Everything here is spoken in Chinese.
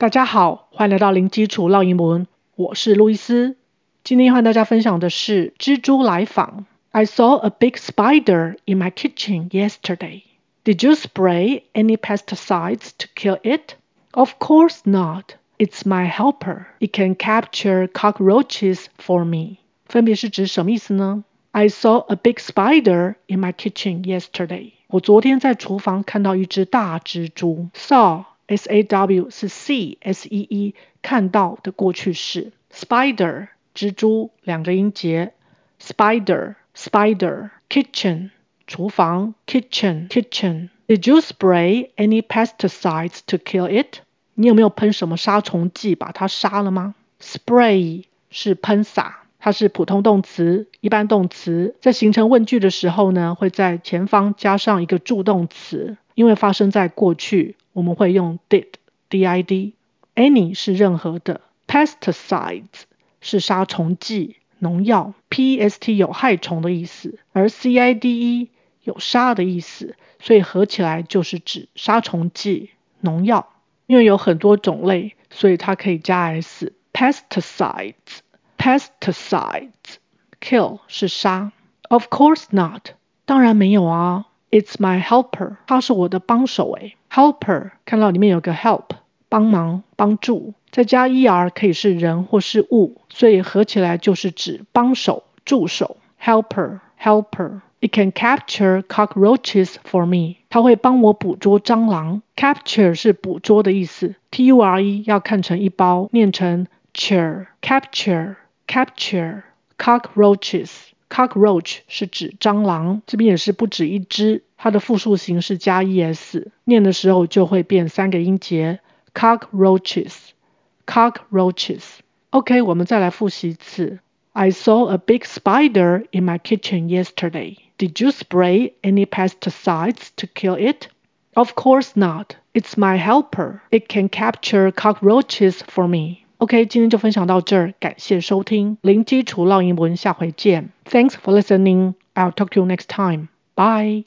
大家好，欢迎来到零基础绕英文，我是路易斯。今天要和大家分享的是蜘蛛来访。I saw a big spider in my kitchen yesterday. Did you spray any pesticides to kill it? Of course not. It's my helper. It can capture cockroaches for me. 分别是指什么意思呢？I saw a big spider in my kitchen yesterday. 我昨天在厨房看到一只大蜘蛛。Saw S A W 是 see S E E 看到的过去式，spider 蜘蛛两个音节，spider spider kitchen 厨房 kitchen kitchen。Did you spray any pesticides to kill it？你有没有喷什么杀虫剂把它杀了吗？Spray 是喷洒，它是普通动词、一般动词，在形成问句的时候呢，会在前方加上一个助动词，因为发生在过去。我们会用 did d i d any 是任何的 pesticides 是杀虫剂农药 p s t 有害虫的意思，而 c i d e 有杀的意思，所以合起来就是指杀虫剂农药。因为有很多种类，所以它可以加 s pesticides pesticides kill 是杀。Of course not 当然没有啊。It's my helper，他是我的帮手诶。Helper 看到里面有个 help，帮忙、帮助，再加 er 可以是人或是物，所以合起来就是指帮手、助手。Helper，helper。It can capture cockroaches for me，它会帮我捕捉蟑螂。Capture 是捕捉的意思，T U R E 要看成一包，念成 cher。Capture，capture cockroaches。Cockroach 是指蟑螂，这边也是不止一只，它的复数形式加 es，念的时候就会变三个音节。Cockroaches，cockroaches。OK，我们再来复习一次。I saw a big spider in my kitchen yesterday. Did you spray any pesticides to kill it? Of course not. It's my helper. It can capture cockroaches for me. OK，今天就分享到这儿，感谢收听零基础绕英文，下回见。Thanks for listening. I'll talk to you next time. Bye.